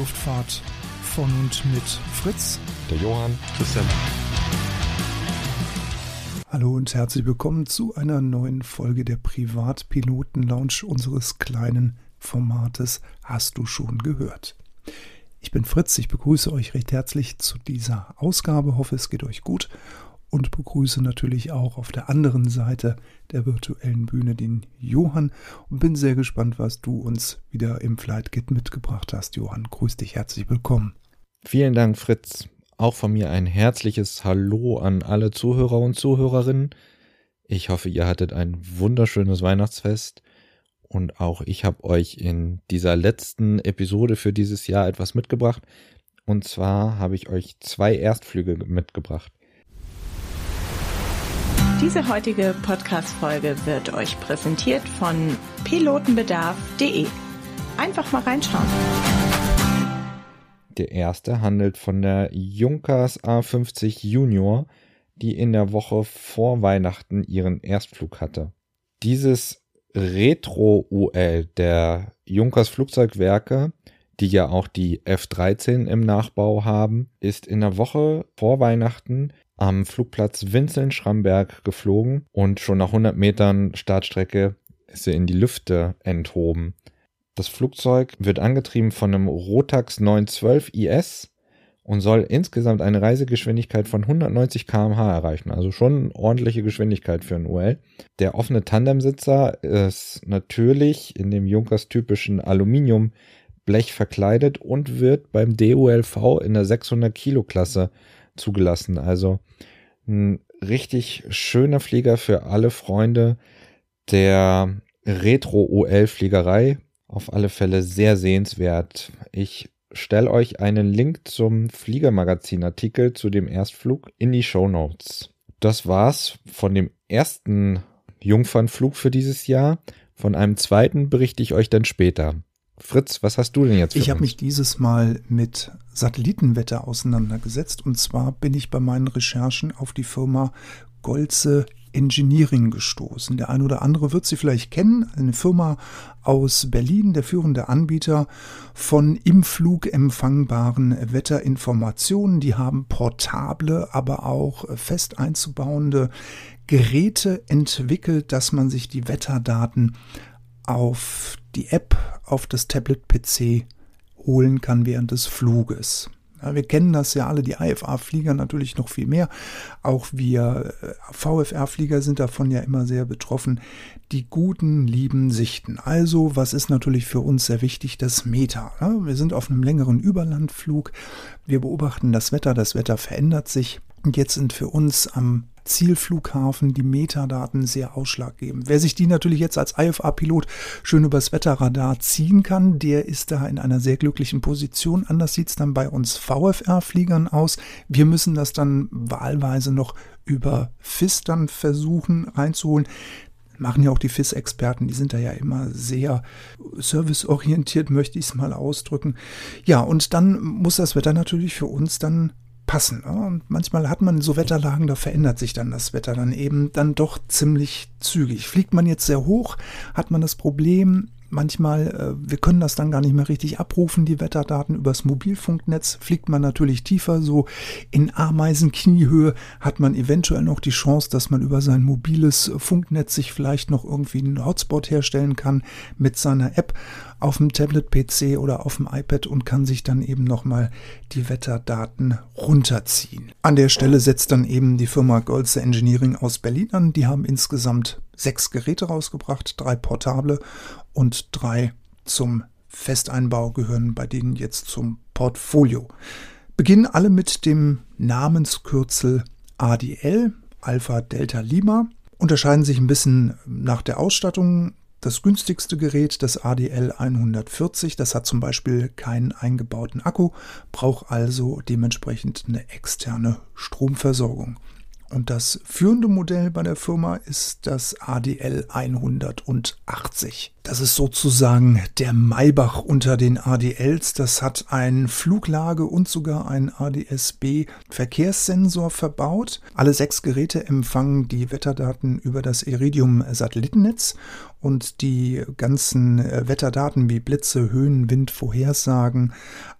Luftfahrt von und mit Fritz, der Johann, Christian. Hallo und herzlich willkommen zu einer neuen Folge der Privatpiloten-Lounge unseres kleinen Formates. Hast du schon gehört? Ich bin Fritz, ich begrüße euch recht herzlich zu dieser Ausgabe, hoffe es geht euch gut und begrüße natürlich auch auf der anderen Seite der virtuellen Bühne den Johann und bin sehr gespannt, was du uns wieder im Flight Kit mitgebracht hast. Johann, grüß dich, herzlich willkommen. Vielen Dank, Fritz. Auch von mir ein herzliches Hallo an alle Zuhörer und Zuhörerinnen. Ich hoffe, ihr hattet ein wunderschönes Weihnachtsfest und auch ich habe euch in dieser letzten Episode für dieses Jahr etwas mitgebracht. Und zwar habe ich euch zwei Erstflüge mitgebracht. Diese heutige Podcast-Folge wird euch präsentiert von pilotenbedarf.de. Einfach mal reinschauen. Der erste handelt von der Junkers A50 Junior, die in der Woche vor Weihnachten ihren Erstflug hatte. Dieses Retro-UL der Junkers Flugzeugwerke, die ja auch die F-13 im Nachbau haben, ist in der Woche vor Weihnachten am Flugplatz Winzeln-Schramberg geflogen und schon nach 100 Metern Startstrecke ist sie in die Lüfte enthoben. Das Flugzeug wird angetrieben von einem Rotax 912 IS und soll insgesamt eine Reisegeschwindigkeit von 190 km/h erreichen, also schon ordentliche Geschwindigkeit für ein UL. Der offene Tandemsitzer ist natürlich in dem Junkers typischen Aluminiumblech verkleidet und wird beim DULV in der 600 Kilo Klasse zugelassen. Also ein richtig schöner Flieger für alle Freunde der Retro-OL-Fliegerei. Auf alle Fälle sehr sehenswert. Ich stelle euch einen Link zum Fliegermagazin-Artikel zu dem Erstflug in die Show Notes. Das war's von dem ersten Jungfernflug für dieses Jahr. Von einem zweiten berichte ich euch dann später. Fritz, was hast du denn jetzt? Für ich habe mich dieses Mal mit Satellitenwetter auseinandergesetzt und zwar bin ich bei meinen Recherchen auf die Firma Golze Engineering gestoßen. Der eine oder andere wird sie vielleicht kennen, eine Firma aus Berlin, der führende Anbieter von im Flug empfangbaren Wetterinformationen. Die haben portable, aber auch fest einzubauende Geräte entwickelt, dass man sich die Wetterdaten auf die App auf das Tablet-PC holen kann während des Fluges. Ja, wir kennen das ja alle, die IFA-Flieger natürlich noch viel mehr. Auch wir äh, VFR-Flieger sind davon ja immer sehr betroffen. Die guten, lieben Sichten. Also, was ist natürlich für uns sehr wichtig? Das Meta. Ja, wir sind auf einem längeren Überlandflug. Wir beobachten das Wetter. Das Wetter verändert sich. Und jetzt sind für uns am Zielflughafen die Metadaten sehr ausschlaggebend. Wer sich die natürlich jetzt als IFA-Pilot schön übers Wetterradar ziehen kann, der ist da in einer sehr glücklichen Position. Anders sieht es dann bei uns VFR-Fliegern aus. Wir müssen das dann wahlweise noch über FIS dann versuchen reinzuholen machen ja auch die FIS-Experten, die sind da ja immer sehr serviceorientiert, möchte ich es mal ausdrücken. Ja, und dann muss das Wetter natürlich für uns dann passen. Und manchmal hat man so Wetterlagen, da verändert sich dann das Wetter dann eben dann doch ziemlich zügig. Fliegt man jetzt sehr hoch, hat man das Problem, manchmal, äh, wir können das dann gar nicht mehr richtig abrufen, die Wetterdaten übers Mobilfunknetz. Fliegt man natürlich tiefer, so in Ameisenkniehöhe, hat man eventuell noch die Chance, dass man über sein mobiles Funknetz sich vielleicht noch irgendwie einen Hotspot herstellen kann mit seiner App auf dem Tablet-PC oder auf dem iPad und kann sich dann eben nochmal die Wetterdaten runterziehen. An der Stelle setzt dann eben die Firma Golze Engineering aus Berlin an. Die haben insgesamt sechs Geräte rausgebracht, drei portable und drei zum Festeinbau gehören bei denen jetzt zum Portfolio. Beginnen alle mit dem Namenskürzel ADL, Alpha Delta Lima, unterscheiden sich ein bisschen nach der Ausstattung. Das günstigste Gerät, das ADL 140, das hat zum Beispiel keinen eingebauten Akku, braucht also dementsprechend eine externe Stromversorgung. Und das führende Modell bei der Firma ist das ADL 180. Das ist sozusagen der Maybach unter den ADLs. Das hat ein Fluglage und sogar ein ADS-B Verkehrssensor verbaut. Alle sechs Geräte empfangen die Wetterdaten über das Iridium Satellitennetz und die ganzen äh, Wetterdaten wie Blitze, Höhen, Wind, Vorhersagen,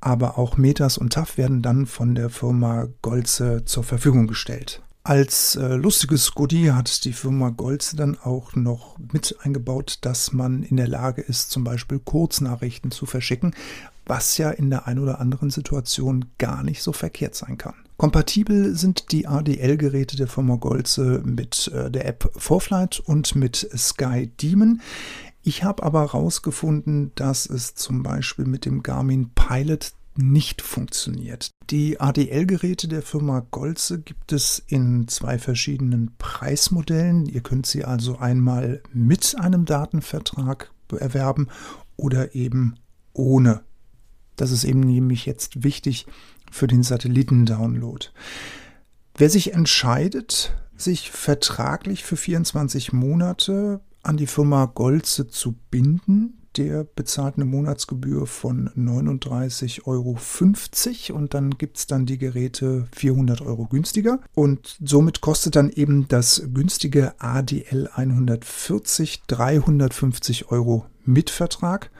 aber auch Metas und TAF werden dann von der Firma Golze zur Verfügung gestellt. Als äh, lustiges Goodie hat die Firma Golze dann auch noch mit eingebaut, dass man in der Lage ist, zum Beispiel Kurznachrichten zu verschicken, was ja in der einen oder anderen Situation gar nicht so verkehrt sein kann. Kompatibel sind die ADL-Geräte der Firma Golze mit äh, der App Forflight und mit Sky Demon. Ich habe aber herausgefunden, dass es zum Beispiel mit dem Garmin Pilot nicht funktioniert. Die ADL-Geräte der Firma Golze gibt es in zwei verschiedenen Preismodellen. Ihr könnt sie also einmal mit einem Datenvertrag erwerben oder eben ohne. Das ist eben nämlich jetzt wichtig für den Satellitendownload. Wer sich entscheidet, sich vertraglich für 24 Monate an die Firma Golze zu binden, der bezahlt eine Monatsgebühr von 39,50 Euro und dann gibt es dann die Geräte 400 Euro günstiger. Und somit kostet dann eben das günstige ADL 140 350 Euro mit Vertrag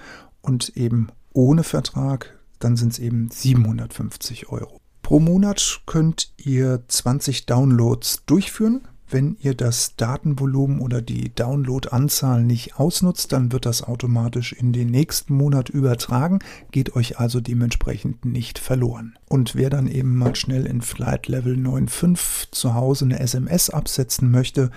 und eben ohne Vertrag, dann sind es eben 750 Euro. Pro Monat könnt ihr 20 Downloads durchführen. Wenn ihr das Datenvolumen oder die Downloadanzahl nicht ausnutzt, dann wird das automatisch in den nächsten Monat übertragen, geht euch also dementsprechend nicht verloren. Und wer dann eben mal schnell in Flight Level 9.5 zu Hause eine SMS absetzen möchte,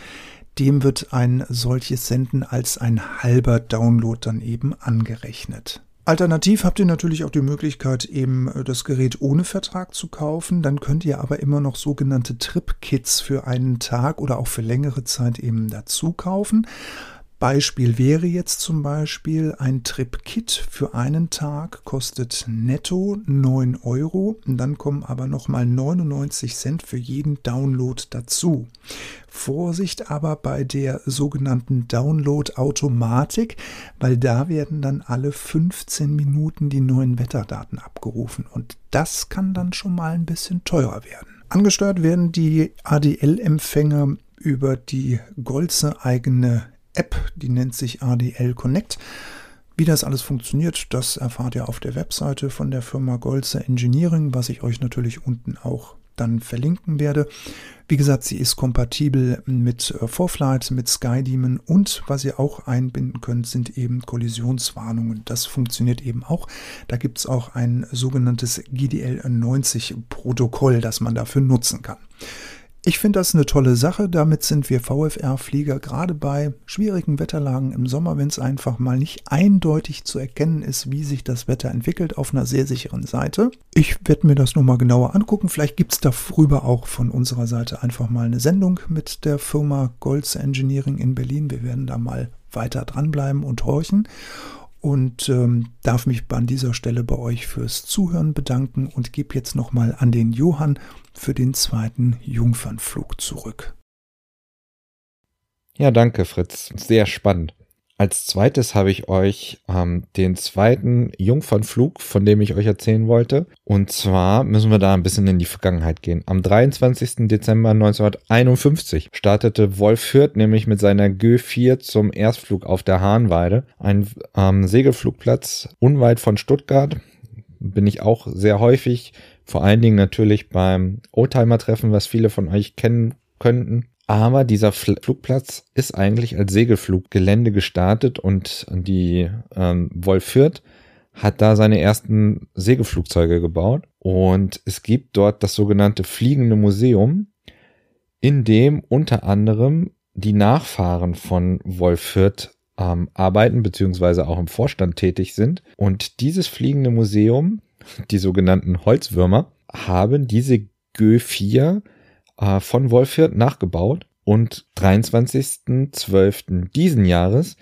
dem wird ein solches Senden als ein halber Download dann eben angerechnet. Alternativ habt ihr natürlich auch die Möglichkeit, eben äh, das Gerät ohne Vertrag zu kaufen. Dann könnt ihr aber immer noch sogenannte Trip-Kits für einen Tag oder auch für längere Zeit eben dazu kaufen. Beispiel wäre jetzt zum Beispiel ein Trip-Kit für einen Tag kostet netto 9 Euro und dann kommen aber nochmal 99 Cent für jeden Download dazu. Vorsicht aber bei der sogenannten Download-Automatik, weil da werden dann alle 15 Minuten die neuen Wetterdaten abgerufen und das kann dann schon mal ein bisschen teurer werden. Angesteuert werden die ADL-Empfänger über die Golze eigene App, die nennt sich ADL Connect. Wie das alles funktioniert, das erfahrt ihr auf der Webseite von der Firma Golze Engineering, was ich euch natürlich unten auch dann verlinken werde. Wie gesagt, sie ist kompatibel mit äh, Forflight, mit SkyDemon und was ihr auch einbinden könnt, sind eben Kollisionswarnungen. Das funktioniert eben auch. Da gibt es auch ein sogenanntes GDL 90 Protokoll, das man dafür nutzen kann. Ich finde das eine tolle Sache. Damit sind wir VFR-Flieger gerade bei schwierigen Wetterlagen im Sommer, wenn es einfach mal nicht eindeutig zu erkennen ist, wie sich das Wetter entwickelt, auf einer sehr sicheren Seite. Ich werde mir das nochmal genauer angucken. Vielleicht gibt es darüber auch von unserer Seite einfach mal eine Sendung mit der Firma Golds Engineering in Berlin. Wir werden da mal weiter dranbleiben und horchen und ähm, darf mich an dieser Stelle bei euch fürs Zuhören bedanken und gebe jetzt nochmal an den Johann für den zweiten Jungfernflug zurück. Ja, danke, Fritz. Sehr spannend. Als zweites habe ich euch ähm, den zweiten Jungfernflug, von dem ich euch erzählen wollte. Und zwar müssen wir da ein bisschen in die Vergangenheit gehen. Am 23. Dezember 1951 startete Wolf Fürth nämlich mit seiner Gö 4 zum Erstflug auf der Hahnweide, ein ähm, Segelflugplatz unweit von Stuttgart. Bin ich auch sehr häufig, vor allen Dingen natürlich beim Oldtimer-Treffen, was viele von euch kennen könnten. Aber dieser Flugplatz ist eigentlich als Segelfluggelände gestartet und die ähm, Wolf Fürth hat da seine ersten Segelflugzeuge gebaut. Und es gibt dort das sogenannte Fliegende Museum, in dem unter anderem die Nachfahren von Wolf Fürth ähm, arbeiten, beziehungsweise auch im Vorstand tätig sind. Und dieses Fliegende Museum, die sogenannten Holzwürmer, haben diese Gö 4 äh, von Wolfhirt nachgebaut und 23.12. diesen Jahres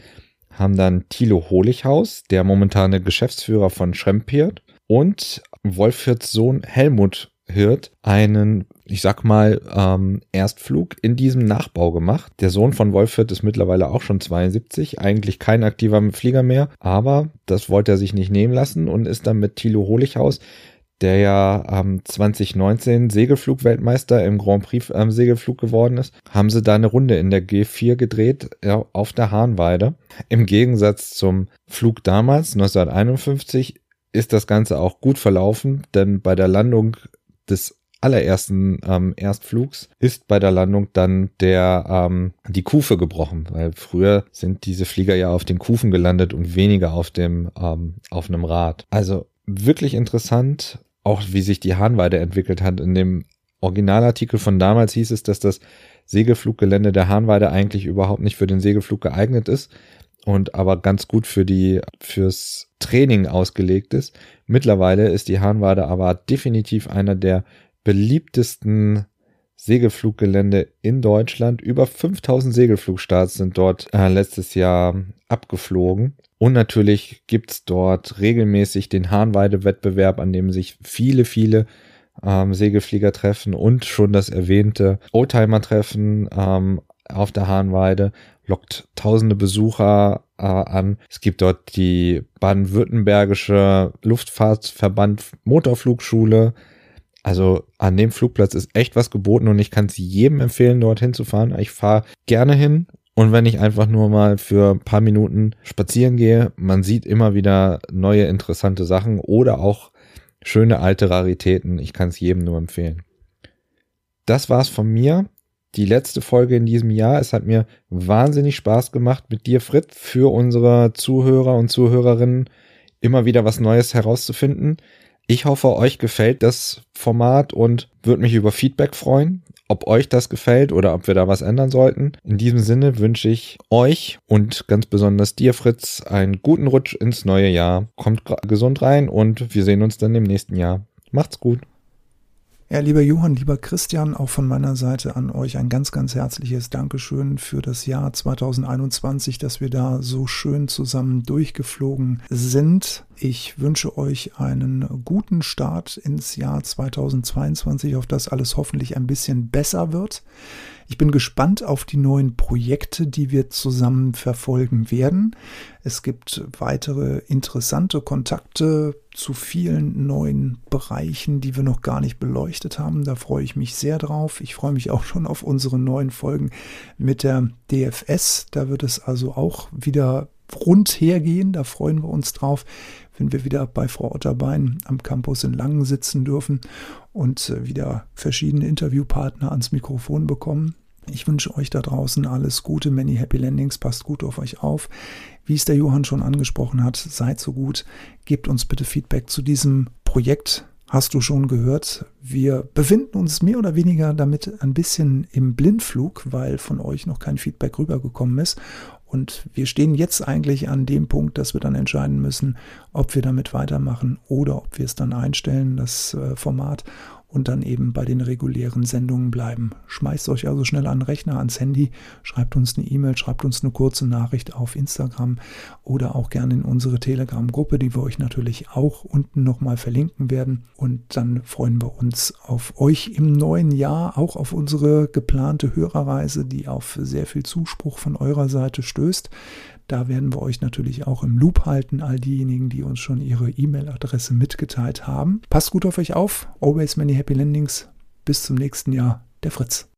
haben dann Thilo Holichhaus, der momentane Geschäftsführer von Schrempiert und Wolfhirts Sohn Helmut Hirt einen ich sag mal, ähm, Erstflug in diesem Nachbau gemacht. Der Sohn von Wolfert ist mittlerweile auch schon 72, eigentlich kein aktiver Flieger mehr, aber das wollte er sich nicht nehmen lassen und ist dann mit Thilo Holichhaus der ja ähm, 2019 Segelflugweltmeister im Grand Prix ähm, Segelflug geworden ist, haben sie da eine Runde in der G4 gedreht ja, auf der Hahnweide. Im Gegensatz zum Flug damals, 1951, ist das Ganze auch gut verlaufen, denn bei der Landung des allerersten ähm, Erstflugs ist bei der Landung dann der ähm, die Kufe gebrochen, weil früher sind diese Flieger ja auf den Kufen gelandet und weniger auf dem ähm, auf einem Rad. Also wirklich interessant auch wie sich die Hahnweide entwickelt hat. In dem Originalartikel von damals hieß es, dass das Segelfluggelände der Hahnweide eigentlich überhaupt nicht für den Segelflug geeignet ist und aber ganz gut für die fürs Training ausgelegt ist. Mittlerweile ist die Hahnweide aber definitiv einer der beliebtesten Segelfluggelände in Deutschland. Über 5000 Segelflugstarts sind dort äh, letztes Jahr abgeflogen. Und natürlich gibt's dort regelmäßig den Hahnweide-Wettbewerb, an dem sich viele, viele ähm, Segelflieger treffen und schon das erwähnte Oldtimer-Treffen ähm, auf der Hahnweide lockt tausende Besucher äh, an. Es gibt dort die baden-württembergische Luftfahrtverband Motorflugschule. Also an dem Flugplatz ist echt was geboten und ich kann es jedem empfehlen, dorthin zu fahren. Ich fahre gerne hin und wenn ich einfach nur mal für ein paar Minuten spazieren gehe, man sieht immer wieder neue interessante Sachen oder auch schöne alte Raritäten. Ich kann es jedem nur empfehlen. Das war's von mir. Die letzte Folge in diesem Jahr. Es hat mir wahnsinnig Spaß gemacht mit dir, Fritz, für unsere Zuhörer und Zuhörerinnen immer wieder was Neues herauszufinden. Ich hoffe, euch gefällt das Format und würde mich über Feedback freuen ob euch das gefällt oder ob wir da was ändern sollten. In diesem Sinne wünsche ich euch und ganz besonders dir, Fritz, einen guten Rutsch ins neue Jahr. Kommt gesund rein und wir sehen uns dann im nächsten Jahr. Macht's gut. Ja, lieber Johann, lieber Christian, auch von meiner Seite an euch ein ganz, ganz herzliches Dankeschön für das Jahr 2021, dass wir da so schön zusammen durchgeflogen sind. Ich wünsche euch einen guten Start ins Jahr 2022, auf das alles hoffentlich ein bisschen besser wird. Ich bin gespannt auf die neuen Projekte, die wir zusammen verfolgen werden. Es gibt weitere interessante Kontakte zu vielen neuen Bereichen, die wir noch gar nicht beleuchtet haben. Da freue ich mich sehr drauf. Ich freue mich auch schon auf unsere neuen Folgen mit der DFS. Da wird es also auch wieder rund hergehen. Da freuen wir uns drauf, wenn wir wieder bei Frau Otterbein am Campus in Langen sitzen dürfen und äh, wieder verschiedene Interviewpartner ans Mikrofon bekommen. Ich wünsche euch da draußen alles Gute, many happy landings, passt gut auf euch auf. Wie es der Johann schon angesprochen hat, seid so gut, gebt uns bitte Feedback zu diesem Projekt. Hast du schon gehört? Wir befinden uns mehr oder weniger damit ein bisschen im Blindflug, weil von euch noch kein Feedback rübergekommen ist. Und wir stehen jetzt eigentlich an dem Punkt, dass wir dann entscheiden müssen, ob wir damit weitermachen oder ob wir es dann einstellen, das äh, Format, und dann eben bei den regulären Sendungen bleiben. Schmeißt euch also schnell an den Rechner, ans Handy, schreibt uns eine E-Mail, schreibt uns eine kurze Nachricht auf Instagram oder auch gerne in unsere Telegram-Gruppe, die wir euch natürlich auch unten nochmal verlinken werden. Und dann freuen wir uns auf euch im neuen Jahr, auch auf unsere geplante Hörerreise, die auf sehr viel Zuspruch von eurer Seite stößt. Da werden wir euch natürlich auch im Loop halten, all diejenigen, die uns schon ihre E-Mail-Adresse mitgeteilt haben. Passt gut auf euch auf. Always many happy landings. Bis zum nächsten Jahr. Der Fritz.